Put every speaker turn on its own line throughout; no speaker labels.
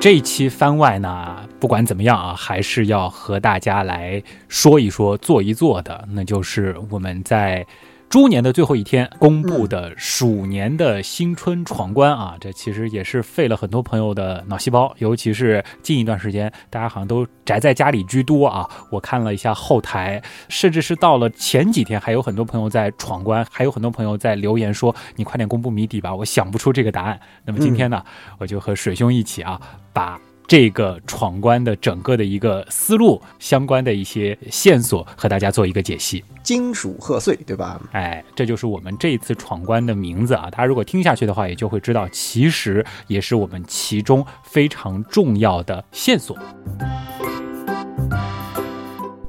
这一期番外呢，不管怎么样啊，还是要和大家来说一说、做一做的，那就是我们在。猪年的最后一天公布的鼠年的新春闯关啊，这其实也是费了很多朋友的脑细胞，尤其是近一段时间，大家好像都宅在家里居多啊。我看了一下后台，甚至是到了前几天，还有很多朋友在闯关，还有很多朋友在留言说：“你快点公布谜底吧，我想不出这个答案。”那么今天呢，我就和水兄一起啊，把。这个闯关的整个的一个思路，相关的一些线索，和大家做一个解析。
金属贺岁，对吧？
哎，这就是我们这一次闯关的名字啊！大家如果听下去的话，也就会知道，其实也是我们其中非常重要的线索。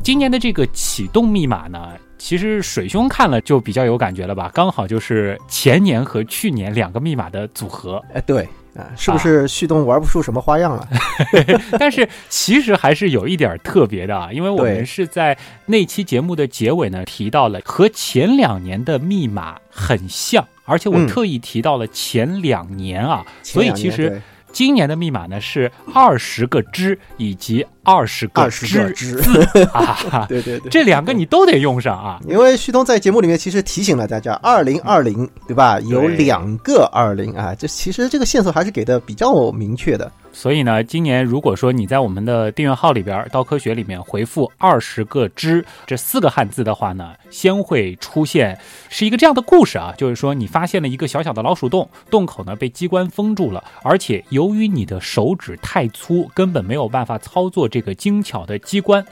今年的这个启动密码呢，其实水兄看了就比较有感觉了吧？刚好就是前年和去年两个密码的组合。
哎，对。是不是旭东玩不出什么花样了？
但是其实还是有一点特别的啊，因为我们是在那期节目的结尾呢提到了和前两年的密码很像，而且我特意提到了前两年啊，所以其实。今年的密码呢是二十个之以及二十个之字。
啊，对对对，
这两个你都得用上啊，
因为旭东在节目里面其实提醒了大家，二零二零对吧？有两个二零啊，这其实这个线索还是给的比较明确的。
所以呢，今年如果说你在我们的订阅号里边，刀科学里面回复二十个之这四个汉字的话呢，先会出现是一个这样的故事啊，就是说你发现了一个小小的老鼠洞，洞口呢被机关封住了，而且由于你的手指太粗，根本没有办法操作这个精巧的机关。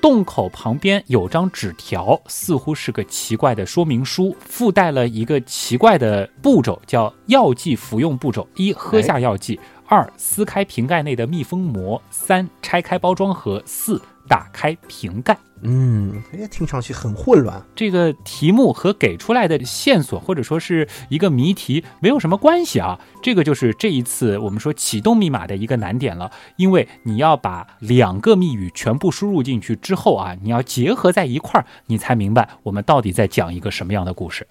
洞口旁边有张纸条，似乎是个奇怪的说明书，附带了一个奇怪的步骤，叫药剂服用步骤：一、喝下药剂。二撕开瓶盖内的密封膜，三拆开包装盒，四打开瓶盖。
嗯，哎，听上去很混乱。
这个题目和给出来的线索或者说是一个谜题没有什么关系啊。这个就是这一次我们说启动密码的一个难点了，因为你要把两个密语全部输入进去之后啊，你要结合在一块儿，你才明白我们到底在讲一个什么样的故事。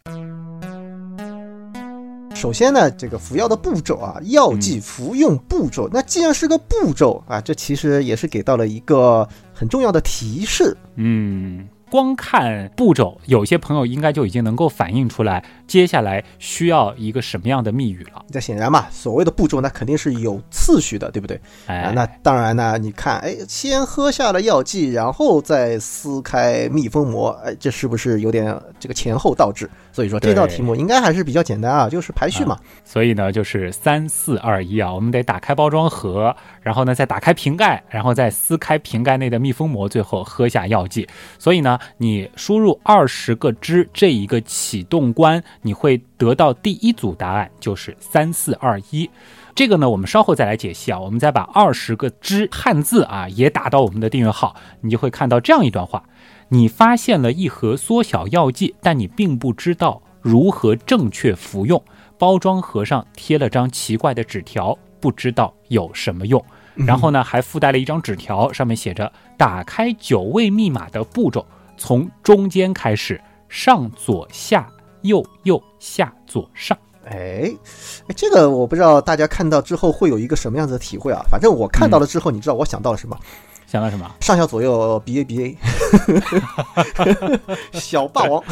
首先呢，这个服药的步骤啊，药剂服用步骤，那既然是个步骤啊，这其实也是给到了一个很重要的提示，
嗯。光看步骤，有些朋友应该就已经能够反映出来，接下来需要一个什么样的密语了。
这显然嘛，所谓的步骤那，肯定是有次序的，对不对？
哎，
那当然呢，你看，哎，先喝下了药剂，然后再撕开密封膜，哎，这是不是有点这个前后倒置？所以说这道题目应该还是比较简单啊，就是排序嘛。
所以呢，就是三四二一啊，我们得打开包装盒，然后呢再打开瓶盖，然后再撕开瓶盖内的密封膜，最后喝下药剂。所以呢。你输入二十个之这一个启动关，你会得到第一组答案，就是三四二一。这个呢，我们稍后再来解析啊。我们再把二十个之汉字啊也打到我们的订阅号，你就会看到这样一段话：你发现了一盒缩小药剂，但你并不知道如何正确服用。包装盒上贴了张奇怪的纸条，不知道有什么用。然后呢，还附带了一张纸条，上面写着打开九位密码的步骤。从中间开始，上左下右右下左上。
哎，哎，这个我不知道大家看到之后会有一个什么样子的体会啊？反正我看到了之后，你知道我想到了什么？
想到什么？
上下左右 B A B A，小霸王，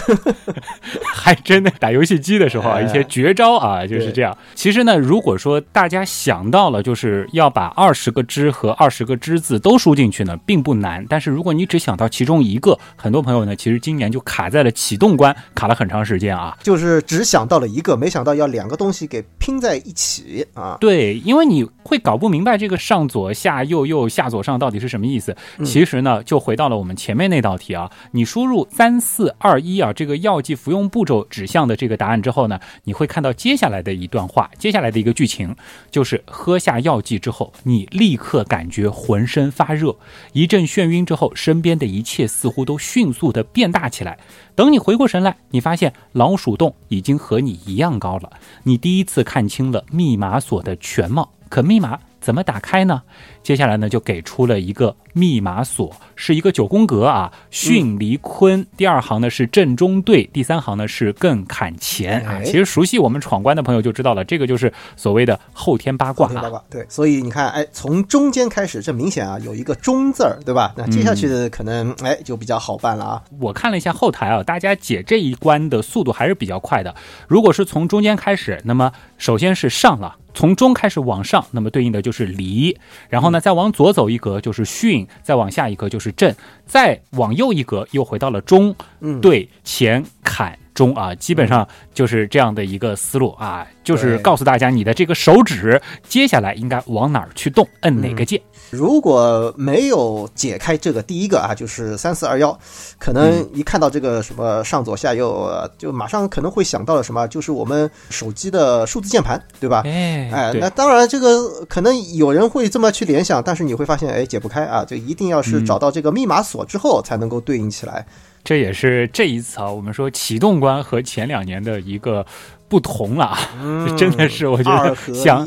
还真的打游戏机的时候啊，一些绝招啊就是这样。其实呢，如果说大家想到了，就是要把二十个之和二十个之字都输进去呢，并不难。但是如果你只想到其中一个，很多朋友呢，其实今年就卡在了启动关，卡了很长时间啊。
就是只想到了一个，没想到要两个东西给拼在一起啊。
对，因为你会搞不明白这个上左下右右下左上到底是什么。意思其实呢，就回到了我们前面那道题啊。你输入三四二一啊，这个药剂服用步骤指向的这个答案之后呢，你会看到接下来的一段话，接下来的一个剧情就是喝下药剂之后，你立刻感觉浑身发热，一阵眩晕之后，身边的一切似乎都迅速的变大起来。等你回过神来，你发现老鼠洞已经和你一样高了。你第一次看清了密码锁的全貌，可密码怎么打开呢？接下来呢，就给出了一个密码锁，是一个九宫格啊，巽离坤。第二行呢是正中对，第三行呢是艮坎乾啊。其实熟悉我们闯关的朋友就知道了，这个就是所谓的后天八卦
啊。对，所以你看，哎，从中间开始，这明显啊有一个中字儿，对吧？那接下去的可能哎就比较好办了啊。
我看了一下后台啊，大家解这一关的速度还是比较快的。如果是从中间开始，那么首先是上了。从中开始往上，那么对应的就是离，然后呢，再往左走一格就是巽，再往下一格就是震，再往右一格又回到了中，对，乾坎中啊，基本上就是这样的一个思路啊，就是告诉大家你的这个手指接下来应该往哪儿去动，摁哪个键。
如果没有解开这个第一个啊，就是三四二幺，可能一看到这个什么上左下右，就马上可能会想到了什么，就是我们手机的数字键盘，对吧？
哎，
哎，那当然这个可能有人会这么去联想，但是你会发现，哎，解不开啊，就一定要是找到这个密码锁之后才能够对应起来。
这也是这一次啊，我们说启动关和前两年的一个。不同了啊，真的是我觉得想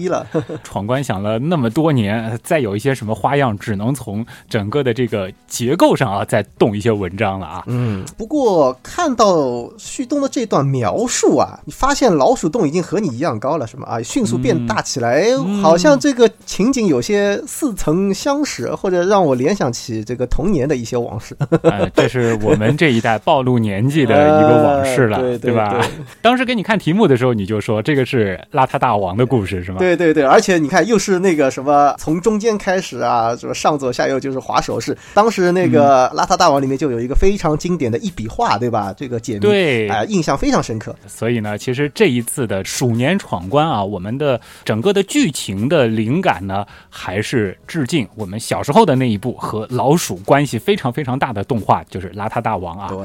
闯关想了那么多年，再有一些什么花样，只能从整个的这个结构上啊，再动一些文章了啊。
嗯，不过看到旭东的这段描述啊，你发现老鼠洞已经和你一样高了，是吗？啊，迅速变大起来，好像这个情景有些似曾相识，或者让我联想起这个童年的一些往事。
这是我们这一代暴露年纪的一个往事了，
对
吧？当时给你看题目的。的时候你就说这个是邋遢大王的故事是吗？
对对对，而且你看又是那个什么从中间开始啊，什么上左下右就是滑手势。当时那个邋遢大王里面就有一个非常经典的一笔画，对吧？这个解密
对
啊，印象非常深刻。
所以呢，其实这一次的鼠年闯关啊，我们的整个的剧情的灵感呢，还是致敬我们小时候的那一部和老鼠关系非常非常大的动画，就是邋遢大王啊。
对。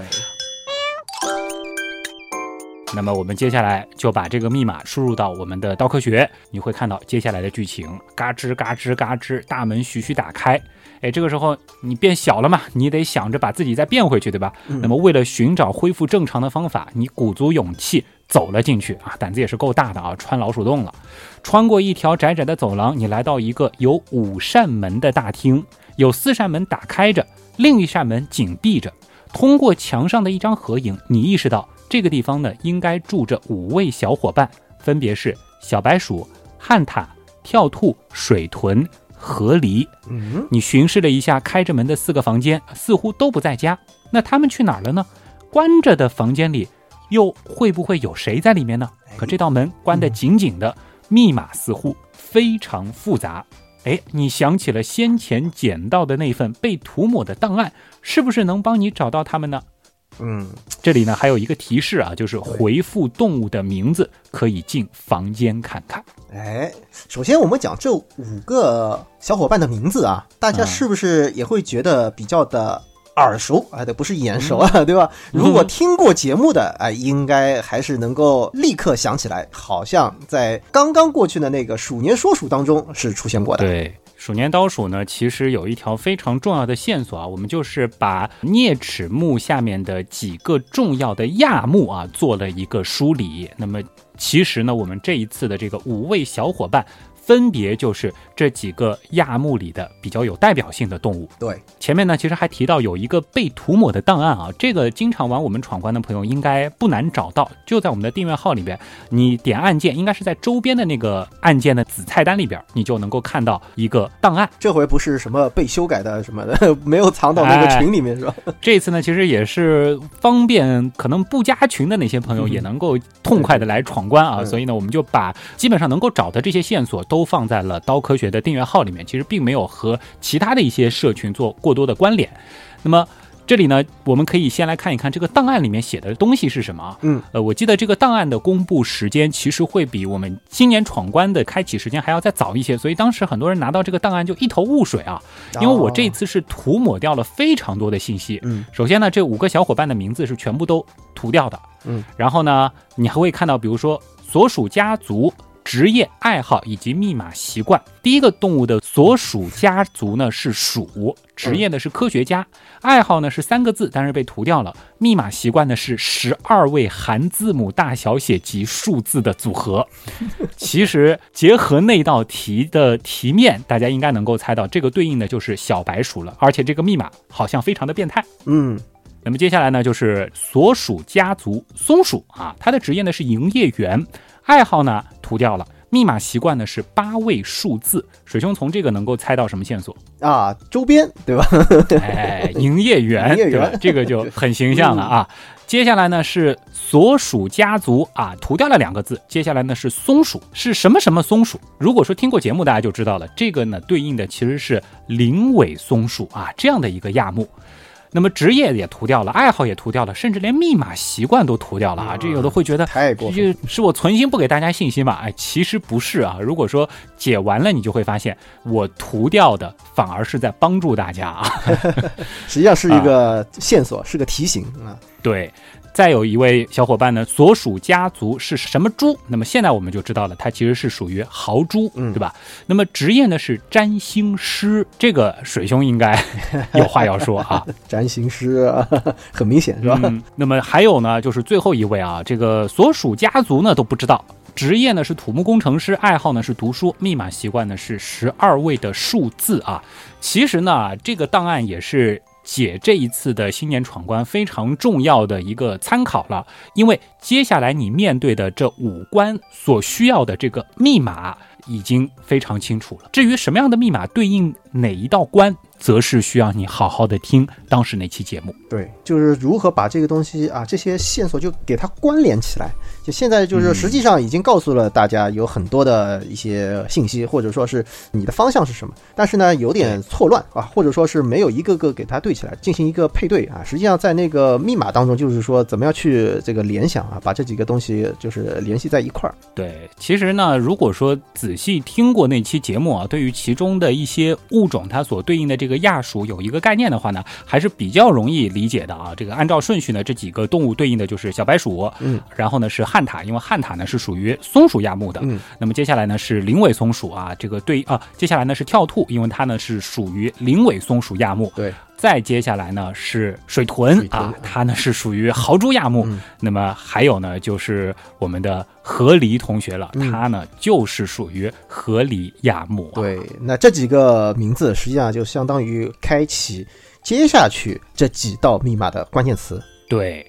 那么我们接下来就把这个密码输入到我们的刀科学，你会看到接下来的剧情，嘎吱嘎吱嘎吱，大门徐徐打开。哎，这个时候你变小了嘛，你得想着把自己再变回去，对吧？那么为了寻找恢复正常的方法，你鼓足勇气走了进去啊，胆子也是够大的啊，穿老鼠洞了。穿过一条窄窄的走廊，你来到一个有五扇门的大厅，有四扇门打开着，另一扇门紧闭着。通过墙上的一张合影，你意识到。这个地方呢，应该住着五位小伙伴，分别是小白鼠、旱獭、跳兔、水豚、河狸。
嗯，
你巡视了一下开着门的四个房间，似乎都不在家。那他们去哪儿了呢？关着的房间里，又会不会有谁在里面呢？可这道门关得紧紧的，密码似乎非常复杂。哎，你想起了先前捡到的那份被涂抹的档案，是不是能帮你找到他们呢？
嗯，
这里呢还有一个提示啊，就是回复动物的名字，可以进房间看看。
哎，首先我们讲这五个小伙伴的名字啊，大家是不是也会觉得比较的耳熟？哎，对，不是眼熟啊，对吧？如果听过节目的，哎，应该还是能够立刻想起来，好像在刚刚过去的那个鼠年说鼠当中是出现过的。
对。鼠年刀鼠呢，其实有一条非常重要的线索啊，我们就是把啮齿目下面的几个重要的亚目啊做了一个梳理。那么，其实呢，我们这一次的这个五位小伙伴。分别就是这几个亚目里的比较有代表性的动物。
对，
前面呢其实还提到有一个被涂抹的档案啊，这个经常玩我们闯关的朋友应该不难找到，就在我们的订阅号里边，你点按键，应该是在周边的那个按键的子菜单里边，你就能够看到一个档案。
这回不是什么被修改的什么的，没有藏到那个群里面是吧？
这次呢其实也是方便可能不加群的那些朋友也能够痛快的来闯关啊，所以呢我们就把基本上能够找的这些线索都。都放在了刀科学的订阅号里面，其实并没有和其他的一些社群做过多的关联。那么这里呢，我们可以先来看一看这个档案里面写的东西是什么。
嗯，
呃，我记得这个档案的公布时间其实会比我们今年闯关的开启时间还要再早一些，所以当时很多人拿到这个档案就一头雾水啊。因为我这次是涂抹掉了非常多的信息。
嗯，
首先呢，这五个小伙伴的名字是全部都涂掉的。
嗯，
然后呢，你还会看到，比如说所属家族。职业、爱好以及密码习惯。第一个动物的所属家族呢是鼠，职业呢是科学家，爱好呢是三个字，但是被涂掉了。密码习惯呢是十二位含字母大小写及数字的组合。其实结合那道题的题面，大家应该能够猜到，这个对应的就是小白鼠了。而且这个密码好像非常的变态。
嗯，
那么接下来呢，就是所属家族松鼠啊，它的职业呢是营业员，爱好呢涂掉了，密码习惯呢是八位数字。水兄从这个能够猜到什么线索？
啊，周边对吧？
哎，营业员，
营业员
对吧？这个就很形象了啊。接下来呢是所属家族啊，涂掉了两个字。接下来呢是松鼠，是什么什么松鼠？如果说听过节目，大家就知道了，这个呢对应的其实是灵尾松鼠啊这样的一个亚目。那么职业也涂掉了，爱好也涂掉了，甚至连密码习惯都涂掉了啊！这有的会觉得
太过分，
是我存心不给大家信息嘛？哎，其实不是啊。如果说解完了，你就会发现我涂掉的反而是在帮助大家啊。
实际上是一个线索，是个提醒啊。
对。再有一位小伙伴呢，所属家族是什么猪？那么现在我们就知道了，它其实是属于豪猪，
嗯
对吧？那么职业呢是占星师，这个水兄应该 有话要说啊。
占星师啊，很明显是吧？
嗯，那么还有呢，就是最后一位啊，这个所属家族呢都不知道，职业呢是土木工程师，爱好呢是读书，密码习惯呢是十二位的数字啊。其实呢，这个档案也是。解这一次的新年闯关非常重要的一个参考了，因为接下来你面对的这五关所需要的这个密码已经非常清楚了。至于什么样的密码对应哪一道关，则是需要你好好的听当时那期节目。
对，就是如何把这个东西啊，这些线索就给它关联起来。就现在就是实际上已经告诉了大家有很多的一些信息，或者说是你的方向是什么，但是呢有点错乱啊，或者说是没有一个个给它对起来进行一个配对啊。实际上在那个密码当中，就是说怎么样去这个联想啊，把这几个东西就是联系在一块儿。
对，其实呢，如果说仔细听过那期节目啊，对于其中的一些物种它所对应的这个亚属有一个概念的话呢，还是比较容易理解的啊。这个按照顺序呢，这几个动物对应的就是小白鼠，
嗯，
然后呢是旱獭，因为旱獭呢是属于松鼠亚目的，
嗯，
那么接下来呢是灵尾松鼠啊，这个对啊，接下来呢是跳兔，因为它呢是属于灵尾松鼠亚目，
对，
再接下来呢是水豚啊，它呢是属于豪猪亚目，
嗯。
那么还有呢就是我们的河狸同学了，
嗯。
它呢就是属于河狸亚目、啊，
对，那这几个名字实际上就相当于开启接下去这几道密码的关键词。
对。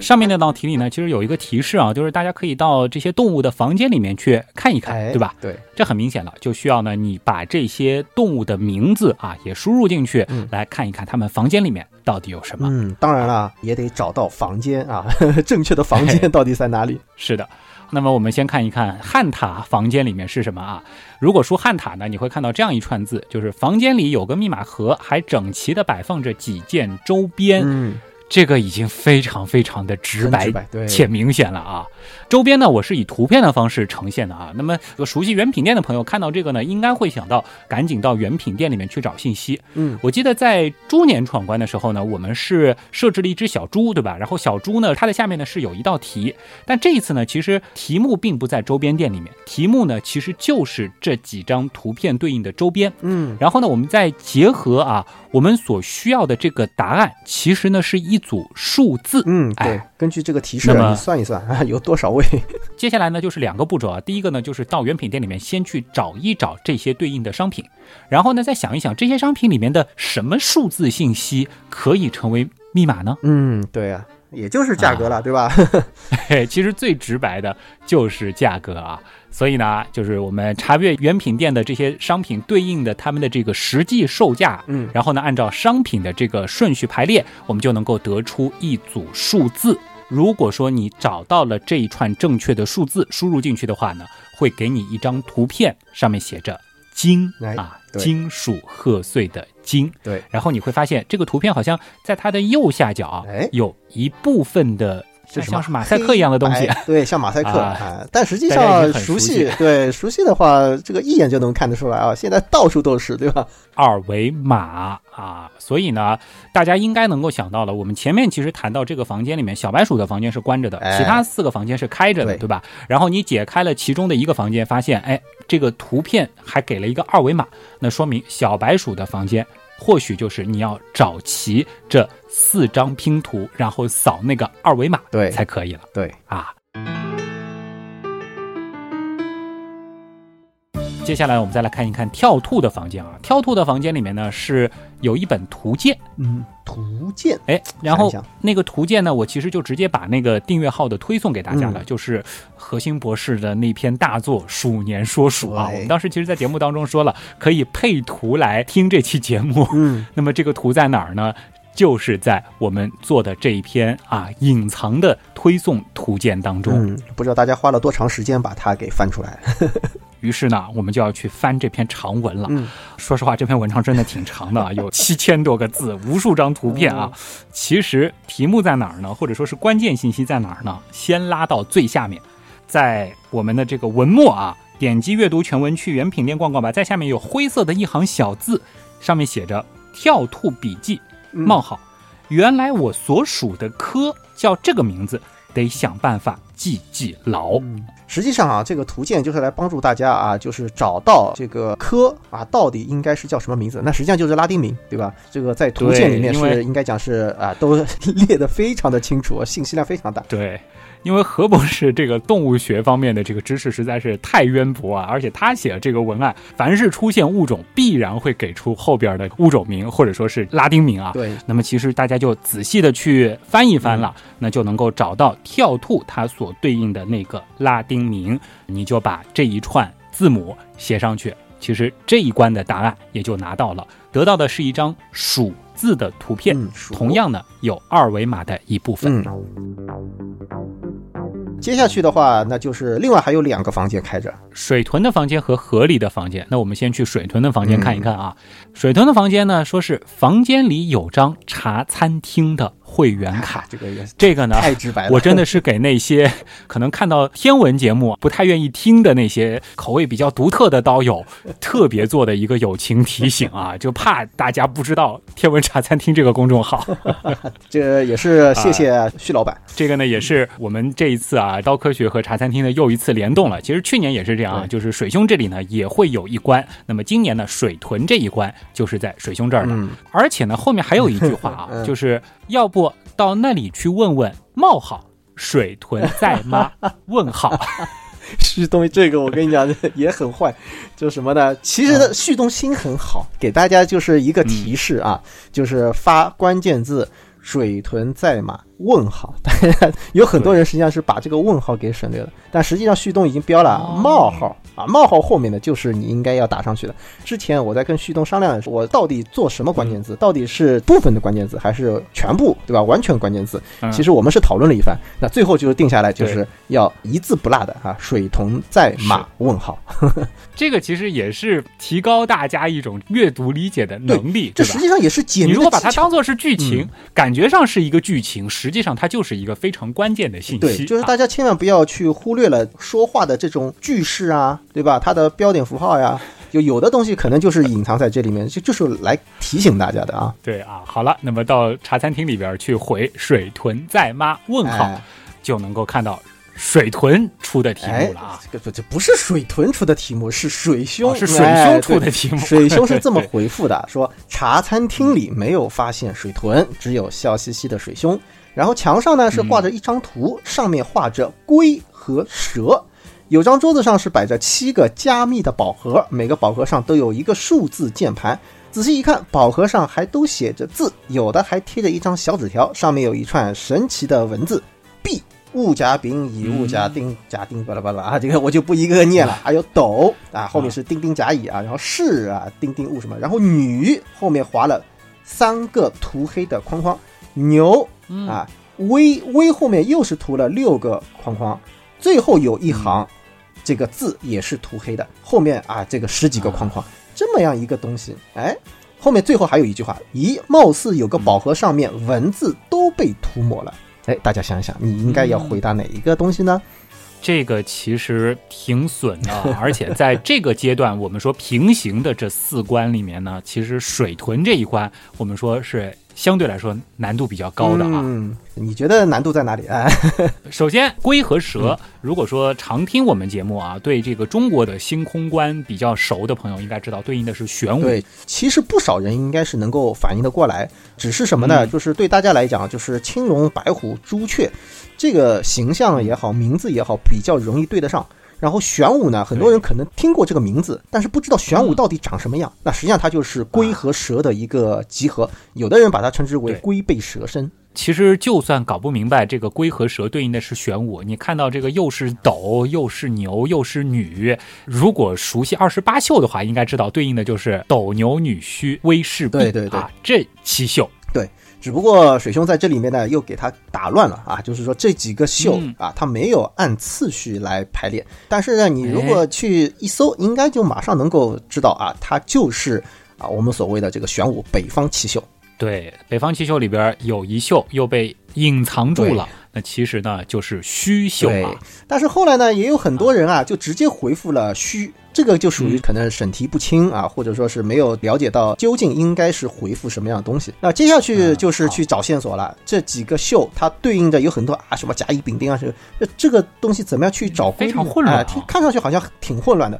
上面那道题里呢，其实有一个提示啊，就是大家可以到这些动物的房间里面去看一看，
哎，
对吧？？
对，
这很明显了，就需要呢你把这些动物的名字啊也输入进去，
嗯
来看一看他们房间里面到底有什么。
嗯，当然了，也得找到房间啊，正确的房间到底在哪里？
是的。那么我们先看一看汉塔房间里面是什么啊？如果说汉塔呢，你会看到这样一串字，就是房间里有个密码盒，还整齐的摆放着几件周边。
嗯，
这个已经非常非常的直白且明显了啊！周边呢，我是以图片的方式呈现的啊。那么有熟悉原品店的朋友看到这个呢，应该会想到赶紧到原品店里面去找信息。
嗯，
我记得在猪年闯关的时候呢，我们是设置了一只小猪，对吧？然后小猪呢，它的下面呢是有一道题，但这一次呢，其实题目并不在周边店里面，题目呢其实就是这几张图片对应的周边。
嗯，
然后呢，我们再结合啊，我们所需要的这个答案，其实呢是一组数字。
嗯，对
哎，
根据这个提示你算一算啊，有多少位？
接下来呢就是两个步骤啊，第一个呢就是到原品店里面先去找一找这些对应的商品，然后呢再想一想这些商品里面的什么数字信息可以成为密码呢？
嗯，对啊，也就是价格了，对吧？
嘿，其实最直白的就是价格啊。所以呢，就是我们查阅原品店的这些商品对应的他们的这个实际售价，
嗯
然后呢，按照商品的这个顺序排列，我们就能够得出一组数字。如果说你找到了这一串正确的数字，输入进去的话呢，会给你一张图片，上面写着“金”
哎
啊，金属贺岁的“金”。
对，
然后你会发现，这个图片好像在它的右下角啊
哎
有一部分的
这什么
像是马赛克一样的东西
对，像马赛克。但实际上
熟
熟悉
悉，
对熟悉的话，这个一眼就能看得出来啊。现在到处都是，对吧？
二维码啊，所以呢，大家应该能够想到了，我们前面其实谈到这个房间里面，小白鼠的房间是关着的，
哎
其他四个房间是开着的，
对
对吧？然后你解开了其中的一个房间，发现，哎，这个图片还给了一个二维码，那说明小白鼠的房间。或许就是你要找齐这四张拼图，然后扫那个二维码，
对
才可以了
对，
啊。接下来我们再来看一看跳兔的房间啊，跳兔的房间里面呢是有一本图鉴，
嗯，图鉴，
哎，然后那个图鉴呢，我其实就直接把那个订阅号的推送给大家了，
嗯
就是何心博士的那篇大作《鼠年说鼠》啊。我们当时其实，在节目当中说了，可以配图来听这期节目。
嗯，
那么这个图在哪儿呢？就是在我们做的这一篇啊隐藏的推送图鉴当中。
嗯，不知道大家花了多长时间把它给翻出来。
于是呢，我们就要去翻这篇长文了。
嗯
说实话，这篇文章真的挺长的啊，有七千多个字，无数张图片啊。其实题目在哪儿呢？或者说是关键信息在哪儿呢？先拉到最下面，在我们的这个文末啊，点击阅读全文去原品店逛逛吧，在下面有灰色的一行小字，上面写着“跳兔笔记”冒号。原来我所属的科叫这个名字，得想办法记记牢。
实际上啊，这个图鉴就是来帮助大家啊，就是找到这个科啊，到底应该是叫什么名字？那实际上就是拉丁名，对吧？这个在图鉴里面是应该讲是啊，都 列得非常的清楚，信息量非常大。
对，因为何博士这个动物学方面的这个知识实在是太渊博啊，而且他写的这个文案，凡是出现物种，必然会给出后边的物种名或者说是拉丁名啊。
对，
那么其实大家就仔细的去翻一翻了，那就能够找到跳兔它所对应的那个拉丁名，你就把这一串字母写上去，其实这一关的答案也就拿到了，得到的是一张鼠字的图片，
嗯
同样呢有二维码的一部分。
嗯。接下去的话，那就是另外还有两个房间开着。
水豚的房间和河里的房间，那我们先去水豚的房间看一看啊。水豚的房间呢，说是房间里有张茶餐厅的会员卡
啊，，这个也
这个呢。
太直白了。
我真的是给那些 可能看到天文节目不太愿意听的那些口味比较独特的刀友，特别做的一个友情提醒啊，就怕大家不知道天文茶餐厅这个公众号。
这也是谢谢徐老板。
这个呢，也是我们这一次啊，刀科学和茶餐厅的又一次联动了。其实去年也是这样啊，就是水兄这里呢也会有一关，那么今年呢，水豚这一关就是在水兄这儿的。
嗯
而且呢，后面还有一句话啊，
嗯
就是要不到那里去问问冒号水豚在吗？问号。
旭东这个我跟你讲也很坏，就是什么呢？其实，旭东心很好，给大家就是一个提示啊，就是发关键字“水豚在吗”问号。大家有很多人实际上是把这个问号给省略了，但实际上旭东已经标了
哦
冒号啊，冒号后面的就是你应该要打上去的。之前我在跟旭东商量我到底做什么关键字？到底是部分的关键字还是全部，对吧？完全关键字。
嗯
其实我们是讨论了一番，那最后就是定下来，就是要一字不落的啊，水桶在马问号。
这个其实也是提高大家一种阅读理解的能力，
这实？际上也是解
你如果把它当做是剧情，感觉上是一个剧情，实际上它就是一个非常关键的信息。
对，就是
啊
大家千万不要去忽略了说话的这种句式啊，对吧？它的标点符号呀，就 有的东西可能就是隐藏在这里面，就就是来提醒大家的啊。
对啊，好了，那么到茶餐厅里边去回“水豚在吗？”问号，
哎
就能够看到水豚出的题
哎
目了啊。，
这这不是水豚出的题目，是水兄，
哦是水
哎
兄出的题目
水兄是这么回复的：说茶餐厅里没有发现水豚，只有笑嘻嘻的水兄。然后墙上呢是画着一张图，上面画着龟和蛇。有张桌子上是摆着七个加密的宝盒，每个宝盒上都有一个数字键盘。仔细一看，宝盒上还都写着字，有的还贴着一张小纸条，上面有一串神奇的文字：b 物甲丙乙物甲丁甲丁巴拉巴拉啊，这个我就不一个个念了。还有斗啊，后面是丁丁甲乙啊，然后是啊，丁丁戊什么，然后女后面划了三个涂黑的框框，牛
嗯
啊，微微后面又是涂了六个框框，最后有一行，这个字也是涂黑的，后面啊这个十几个框框，这么样一个东西，哎，后面最后还有一句话，咦，貌似有个宝盒上面文字都被涂抹了，哎，大家想一想，你应该要回答哪一个东西呢？
这个其实挺损的，而且在这个阶段，我们说平行的这四关里面呢，其实水豚这一关，我们说是相对来说难度比较高的啊。
嗯，你觉得难度在哪里？哎，
首先，龟和蛇，如果说常听我们节目啊，对这个中国的星空观比较熟的朋友，应该知道对应的是玄武。
对，其实不少人应该是能够反应得过来，只是什么呢？就是对大家来讲，就是青龙、白虎、朱雀。这个形象也好，名字也好，比较容易对得上。然后玄武呢，很多人可能听过这个名字，但是不知道玄武到底长什么样。那实际上它就是龟和蛇的一个集合，有的人把它称之为龟背蛇身。
其实就算搞不明白这个龟和蛇对应的是玄武，你看到这个又是斗又是牛又是女，如果熟悉二十八宿的话，应该知道对应的就是斗牛女虚威势
对对对，
这七宿。
对。只不过水兄在这里面呢，又给他打乱了啊，就是说这几个秀啊，他没有按次序来排列。但是呢，你如果去一搜，应该就马上能够知道啊，它就是啊我们所谓的这个玄武北方七秀。
对，北方七秀里边有一秀又被隐藏住了，那其实呢就是虚秀啊。
但是后来呢，也有很多人啊，就直接回复了虚。这个就属于可能审题不清啊，或者说是没有了解到究竟应该是回复什么样的东西。那接下去就是去找线索了。这几个秀它对应的有很多啊，什么甲乙丙丁啊，这这个东西怎么样去找？
非常混乱，
看上去好像挺混乱的。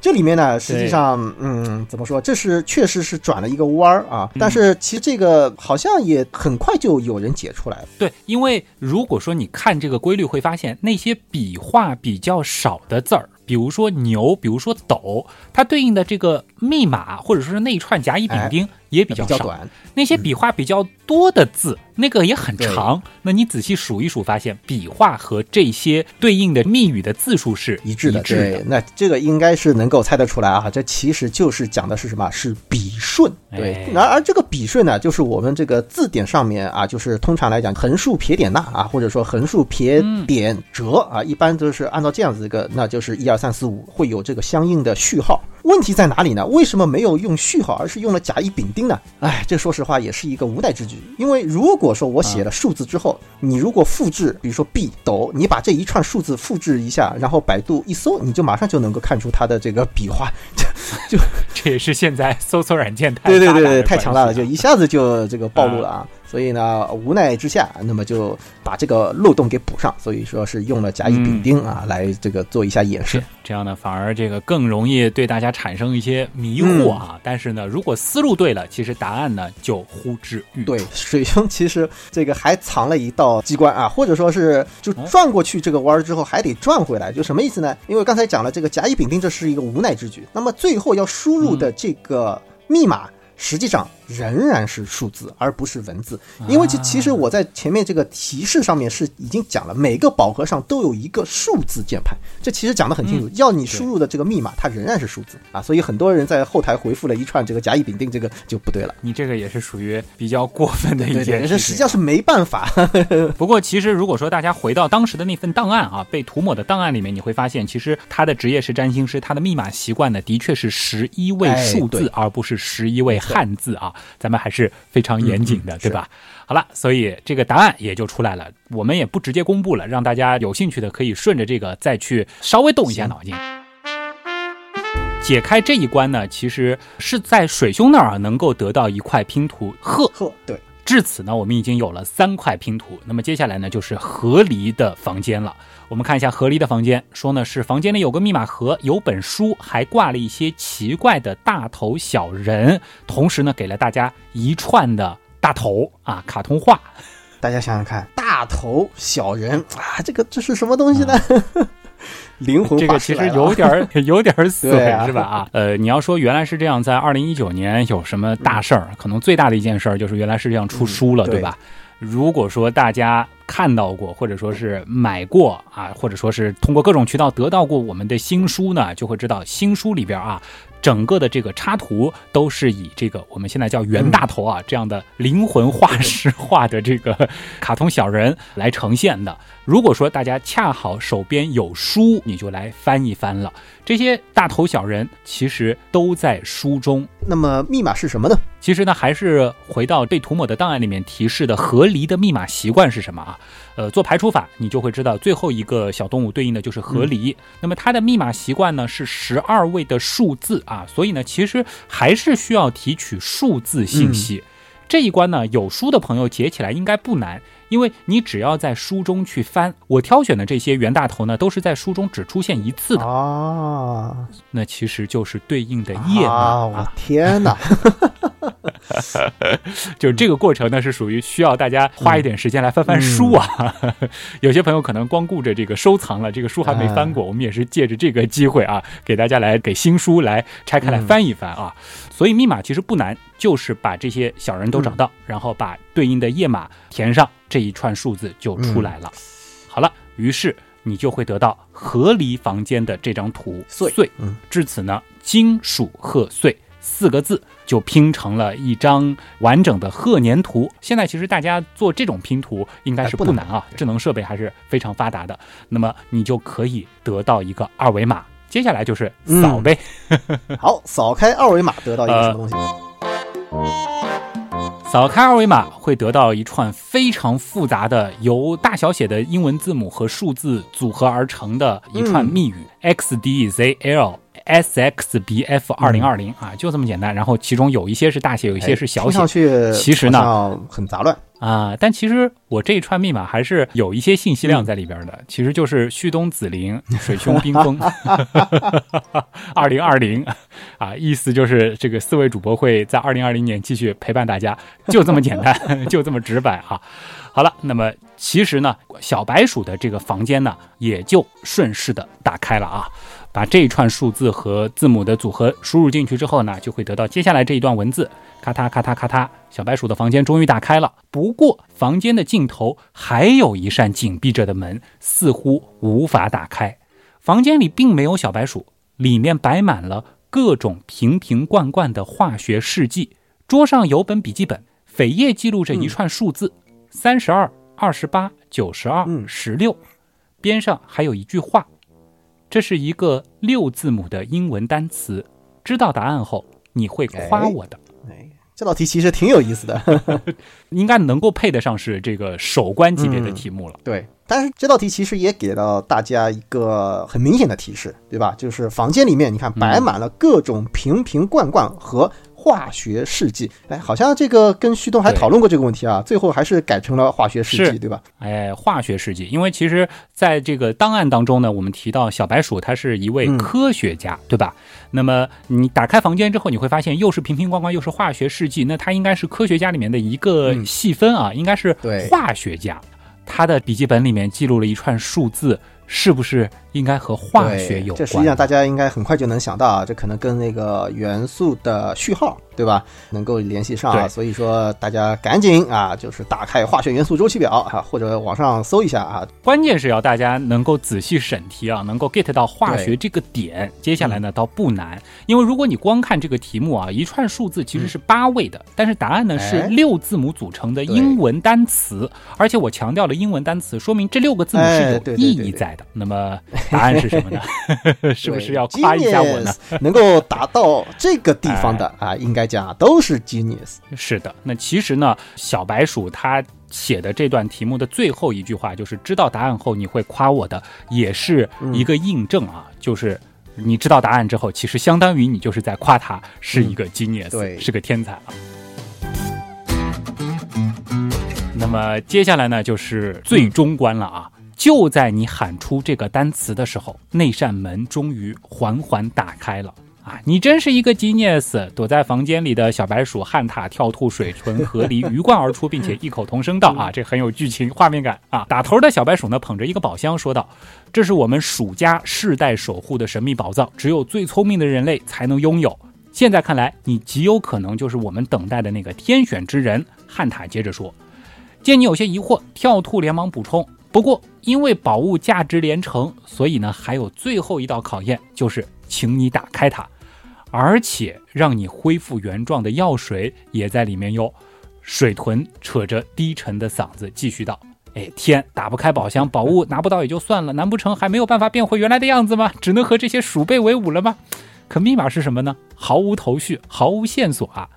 这里面呢，实际上，嗯，怎么说？这是确实是转了一个弯儿啊。但是其实这个好像也很快就有人解出来了。
对，因为如果说你看这个规律，会发现那些笔画比较少的字儿。比如说牛，比如说斗，它对应的这个密码或者说是那一串甲乙丙丁也比较
短，
那些笔画比较多的字。那个也很长，那你仔细数一数，发现笔画和这些对应的密语的字数是
一致的。
对，
那这个应该是能够猜得出来啊。这其实就是讲的是什么？是笔顺。对，然而这个笔顺呢，就是我们这个字典上面啊，就是通常来讲，横竖撇点捺啊，或者说横竖撇点折啊，一般都是按照这样子一个，那就是一二三四五，会有这个相应的序号。问题在哪里呢？为什么没有用序号，而是用了甲乙丙丁呢？哎，这说实话也是一个无奈之举。因为如果说我写了数字之后，你如果复制，比如说 B 斗，你把这一串数字复制一下，然后百度一搜，你就马上就能够看出它的这个笔画。就
这也是现在搜索软件太
对对对太强大了，就一下子就这个暴露了啊。所以呢，无奈之下，那么就把这个漏洞给补上。所以说是用了甲乙丙丁啊，来这个做一下演示。
这样呢，反而这个更容易对大家产生一些迷惑啊。但是呢，如果思路对了，其实答案呢就呼之欲
出。对，水兄其实这个还藏了一道机关啊，或者说是就转过去这个弯儿之后还得转回来，就什么意思呢？因为刚才讲了这个甲乙丙丁，这是一个无奈之举。那么最后要输入的这个密码。实际上仍然是数字，而不是文字，因为其其实我在前面这个提示上面是已经讲了，每个宝盒上都有一个数字键盘，这其实讲得很清楚，要你输入的这个密码，它仍然是数字啊，所以很多人在后台回复了一串这个甲乙丙丁，这个就不对了。
你这个也是属于比较过分的一件
事，实际上是没办法。
不过其实如果说大家回到当时的那份档案啊，被涂抹的档案里面，你会发现，其实他的职业是占星师，他的密码习惯呢，的确是十一位数字，而不是十一位。汉字啊，咱们还是非常严谨的，对吧？好了，所以这个答案也就出来了。我们也不直接公布了，让大家有兴趣的可以顺着这个再去稍微动一下脑筋。解开这一关呢，其实是在水兄那儿能够得到一块拼图。呵
呵，对。
至此呢，我们已经有了三块拼图。那么接下来呢，就是河狸的房间了。我们看一下河狸的房间，说呢是房间里有个密码盒，有本书，还挂了一些奇怪的大头小人，同时呢给了大家一串的大头啊，卡通画。
大家想想看，大头小人啊，这个这是什么东西呢？灵魂
这个其实有点有点儿 损是吧？啊，呃，你要说原来是这样，在二零一九年有什么大事儿？可能最大的一件事儿就是原来是这样出书了，对吧？如果说大家看到过，或者说是买过啊，或者说是通过各种渠道得到过我们的新书呢，就会知道新书里边啊。整个的这个插图都是以这个我们现在叫袁大头啊这样的灵魂画师 画的这个卡通小人来呈现的。如果说大家恰好手边有书，你就来翻一翻了。这些大头小人其实都在书中。
那么密码是什么呢？
其实呢，还是回到被涂抹的档案里面提示的合离的密码习惯是什么啊？呃，做排除法，你就会知道最后一个小动物对应的就是合离。那么它的密码习惯呢是十二位的数字啊，所以呢，其实还是需要提取数字信息。这一关呢，有书的朋友解起来应该不难。因为你只要在书中去翻，我挑选的这些袁大头呢，都是在书中只出现一次的
啊，
那其实就是对应的页啊。
我天哪！
就这个过程呢，是属于需要大家花一点时间来翻翻书啊。有些朋友可能光顾着这个收藏了，这个书还没翻过，我们也是借着这个机会啊，给大家来给新书来拆开来翻一翻啊。所以密码其实不难，就是把这些小人都找到，然后把对应的页码填上，这一串数字就出来了。好了，于是你就会得到合离房间的这张图。
碎，
嗯，至此呢，金属贺岁四个字就拼成了一张完整的贺年图。现在其实大家做这种拼图应该是不难啊，智能设备还是非常发达的。那么你就可以得到一个二维码。接下来就是扫呗，
好，扫开二维码得到一个什么东西？
扫开二维码会得到一串非常复杂的由大小写的英文字母和数字组合而成的一串密语：X D Z L。S X B F 二零二零啊，就这么简单。然后其中有一些是大写，有一些是小写。其实呢，
很杂乱
啊。但其实我这一串密码还是有一些信息量在里边的。其实就是旭东紫菱水兄冰封 二零二零啊，意思就是这个四位主播会在二零二零年继续陪伴大家，就这么简单，就这么直白啊。好了，那么其实呢，小白鼠的这个房间呢，也就顺势的打开了啊。把这一串数字和字母的组合输入进去之后呢，就会得到接下来这一段文字。咔嗒咔嗒咔嗒，小白鼠的房间终于打开了。不过，房间的尽头还有一扇紧闭着的门，似乎无法打开。房间里并没有小白鼠，里面摆满了各种瓶瓶罐罐的化学试剂。桌上有本笔记本，扉页记录着一串数字：三十二、二十八、九十二、十六。边上还有一句话。这是一个六字母的英文单词，知道答案后你会夸我的。
哎，这道题其实挺有意思的，
应该能够配得上是这个首关级别的题目了。
对，但是这道题其实也给到大家一个很明显的提示，对吧？就是房间里面，你看摆满了各种瓶瓶罐罐和。化学试剂，哎，好像这个跟旭东还讨论过这个问题啊，最后还是改成了化学试剂，对吧？
哎，化学试剂，因为其实在这个档案当中呢，我们提到小白鼠它是一位科学家，对吧？那么你打开房间之后，你会发现又是瓶瓶罐罐，又是化学试剂，那它应该是科学家里面的一个细分啊，应该是化学家。他的笔记本里面记录了一串数字。是不是应该和化学有关？
这实际上大家应该很快就能想到啊，这可能跟那个元素的序号。对吧？能够联系上啊，所以说大家赶紧啊，就是打开化学元素周期表啊，或者网上搜一下啊。
关键是要大家能够仔细审题啊，能够 get 到化学这个点。接下来呢，倒不难，因为如果你光看这个题目啊，一串数字其实是八位的，但是答案呢是六字母组成的英文单词，而且我强调了英文单词，说明这六个字母是有意义在的。那么答案是什么呢？是不是要夸一下我呢？
能够达到这个地方的啊，应该。讲都是 genius，
是的。那其实呢，小白鼠他写的这段题目的最后一句话，就是知道答案后你会夸我的，也是一个印证啊。就是你知道答案之后，其实相当于你就是在夸他是一个 genius，
对，
是个天才啊。那么接下来呢，就是最终关了啊！就在你喊出这个单词的时候，那扇门终于缓缓打开了。啊，你真是一个 genius！躲在房间里的小白鼠汉塔跳吐水唇河狸鱼贯而出，并且异口同声道：“啊，这很有剧情画面感啊！”打头的小白鼠呢，捧着一个宝箱说道：“这是我们鼠家世代守护的神秘宝藏，只有最聪明的人类才能拥有。现在看来，你极有可能就是我们等待的那个天选之人。”汉塔接着说：“见你有些疑惑，跳兔连忙补充：不过因为宝物价值连城，所以呢，还有最后一道考验，就是请你打开它。”而且让你恢复原状的药水也在里面哟。水豚扯着低沉的嗓子继续道：“哎，天，打不开宝箱，宝物拿不到也就算了，难不成还没有办法变回原来的样子吗？只能和这些鼠辈为伍了吗？可密码是什么呢？毫无头绪，毫无线索啊！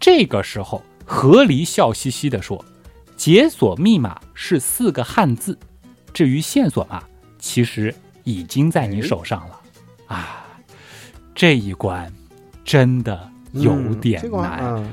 这个时候，河狸笑嘻嘻地说：“解锁密码是四个汉字，至于线索嘛，其实已经在你手上了。”啊，这一关真的有点难。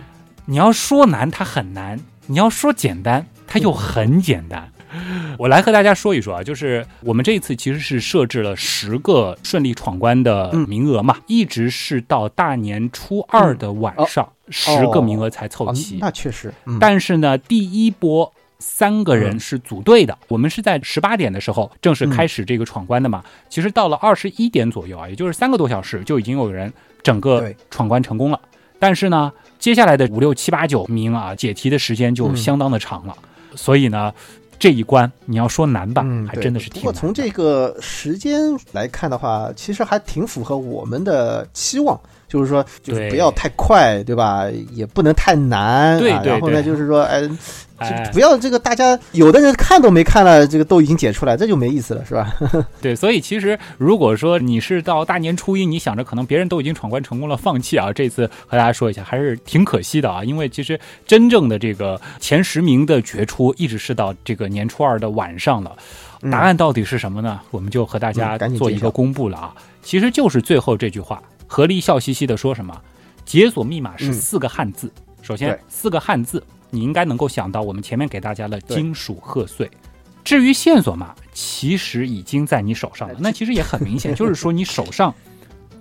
你要说难，它很难；你要说简单，它又很简单。我来和大家说一说啊，就是我们这一次其实是设置了十个顺利闯关的名额嘛，一直是到大年初二的晚上，十个名额才凑齐。
那确实，
但是呢，第一波三个人是组队的，我们是在十八点的时候正式开始这个闯关的嘛。其实到了二十一点左右啊，也就是三个多小时，就已经有人整个闯关成功了。但是呢，接下来的五六七八九名啊，解题的时间就相当的长了，所以呢。这一关你要说难吧，还真的是挺。
不过从这个时间来看的话，其实还挺符合我们的期望。就是说，就是不要太快，对吧？也不能太难。
对
对。然后呢，就是说，哎，不要这个大家有的人看都没看了，这个都已经解出来，这就没意思了，是吧？
对，所以其实如果说你是到大年初一，你想着可能别人都已经闯关成功了，放弃啊，这次和大家说一下，还是挺可惜的啊。因为其实真正的这个前十名的决出，一直是到这个年初二的晚上了。答案到底是什么呢？我们就和大家做一个公布了啊。其实就是最后这句话。何丽笑嘻嘻的说：“什么？解锁密码是四个汉字。首先，四个汉字，你应该能够想到我们前面给大家的金属贺岁。至于线索嘛，其实已经在你手上了。那其实也很明显，就是说你手上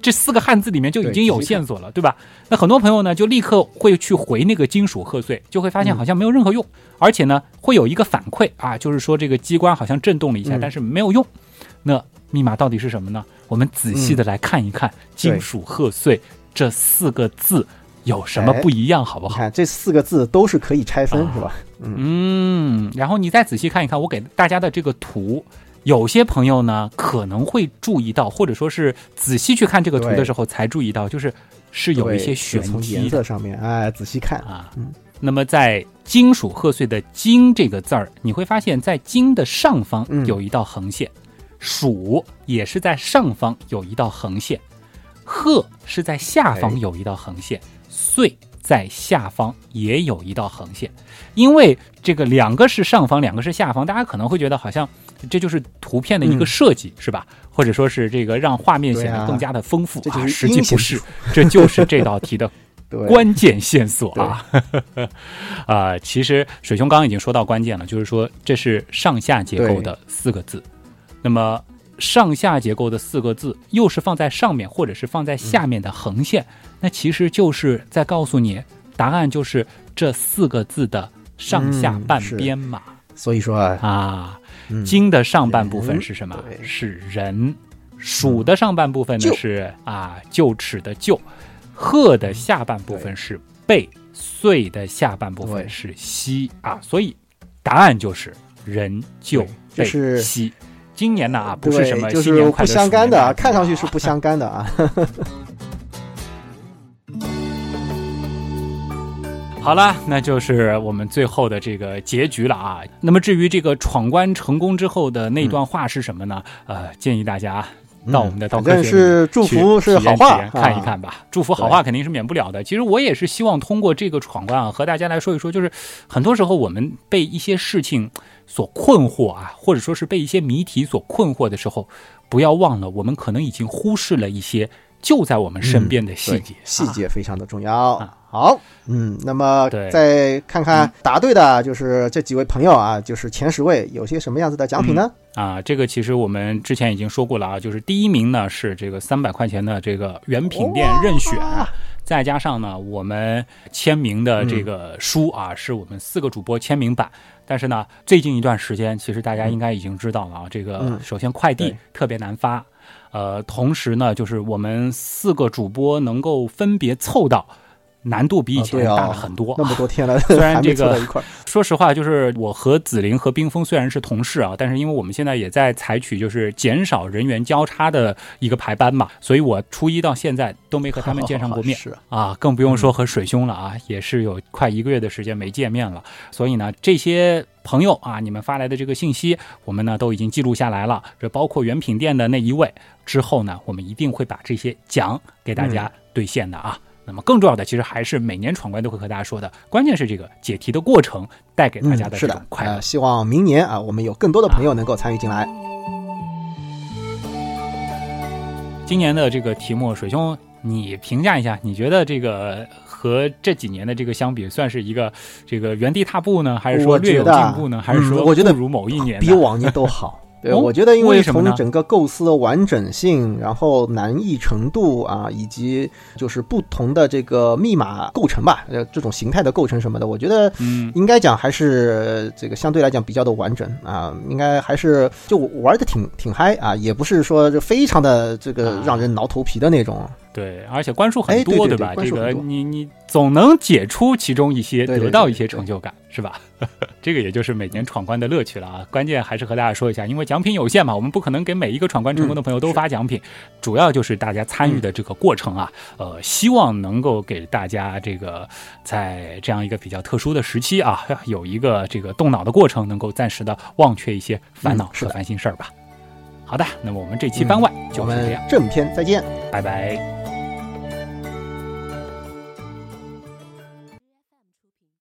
这四个汉字里面就已经有线索了，对吧？那很多朋友呢，就立刻会去回那个金属贺岁，就会发现好像没有任何用，而且呢，会有一个反馈啊，就是说这个机关好像震动了一下，但是没有用。那密码到底是什么呢？”我们仔细的来看一看“金属贺岁”这四个字有什么不一样，好不好？
看这四个字都是可以拆分，是吧？
嗯，然后你再仔细看一看我给大家的这个图，有些朋友呢可能会注意到，或者说是仔细去看这个图的时候才注意到，就是是有一些玄机。
颜色上面，哎，仔细看啊。
嗯，那么在“金属贺岁”的“金”这个字儿，你会发现在“金”的上方有一道横线。鼠也是在上方有一道横线，鹤是在下方有一道横线，岁在下方也有一道横线。因为这个两个是上方，两个是下方，大家可能会觉得好像这就是图片的一个设计，是吧？或者说是这个让画面显得更加的丰富
啊？
实际不是，这就是这道题的 关键线索啊！啊，其实水兄刚刚已经说到关键了，就是说这是上下结构的四个字。那么上下结构的四个字，又是放在上面或者是放在下面的横线，那其实就是在告诉你，答案就是这四个字的上下半边嘛。
所以说
啊，金的上半部分是什么？是人。鼠的上半部分呢是啊臼齿的臼。鹤的下半部分是背。岁的下半部分是膝啊。所以答案就是人臼背膝。今年呢啊，不是什么
新年快乐，不相干的啊，看上去是不相干的啊。
好了，那就是我们最后的这个结局了啊。那么至于这个闯关成功之后的那段话是什么呢？呃，建议大家。到我们的道科学
是祝福是好话，
看一看吧。祝福好话肯定是免不了的。其实我也是希望通过这个闯关啊，和大家来说一说，就是很多时候我们被一些事情所困惑啊，或者说是被一些谜题所困惑的时候，不要忘了，我们可能已经忽视了一些。就在我们身边的细节，
细节非常的重要。啊好，嗯，那么再看看答对的，就是这几位朋友啊，就是前十位有些什么样子的奖品呢？
啊，这个其实我们之前已经说过了啊，就是第一名呢是这个三百块钱的这个原品店任选，再加上呢我们签名的这个书啊，是我们四个主播签名版。但是呢，最近一段时间，其实大家应该已经知道了啊，这个首先快递特别难发。呃，同时呢，就是我们四个主播能够分别凑到。难度比以前大了很多，
那么多天了，
虽然这个，说实话，就是我和紫菱和冰峰虽然是同事啊，但是因为我们现在也在采取就是减少人员交叉的一个排班嘛，所以我初一到现在都没和他们见上过面。啊，更不用说和水兄了啊，也是有快一个月的时间没见面了。所以呢，这些朋友啊，你们发来的这个信息，我们呢都已经记录下来了，这包括原品店的那一位，之后呢，我们一定会把这些奖给大家兑现的啊。那么更重要的，其实还是每年闯关都会和大家说的，关键是这个解题的过程带给大家的
是的
种快乐。
呃希望明年啊，我们有更多的朋友能够参与进来。
今年的这个题目，水兄你评价一下，你觉得这个和这几年的这个相比，算是一个这个原地踏步呢，还是说略有进步呢，还是说
嗯我觉得
不如某一年呢
比往年都好。对，
哦
我觉得因
为
从整个构思的完整性，然后难易程度啊，以及就是不同的这个密码构成吧，呃，这种形态的构成什么的，我觉得
嗯。
应该讲还是这个相对来讲比较的完整啊，应该还是就玩的挺挺嗨啊，也不是说就非常的这个
啊
让人挠头皮的那种。
对，而且关数很
哎对
多，吧？
对对关
这个你你总能解出其中一些，得到一些成就感，是吧？这个也就是每年闯关的乐趣了啊！关键还是和大家说一下，因为奖品有限嘛，我们不可能给每一个闯关成功的朋友都发奖品，主要就是大家参与的这个过程啊，呃，希望能够给大家这个在这样一个比较特殊的时期啊，有一个这个动脑的过程，能够暂时的忘却一些烦恼和烦心事儿吧。好的，那么我们这期番外就是这样，
正片再见。
拜拜。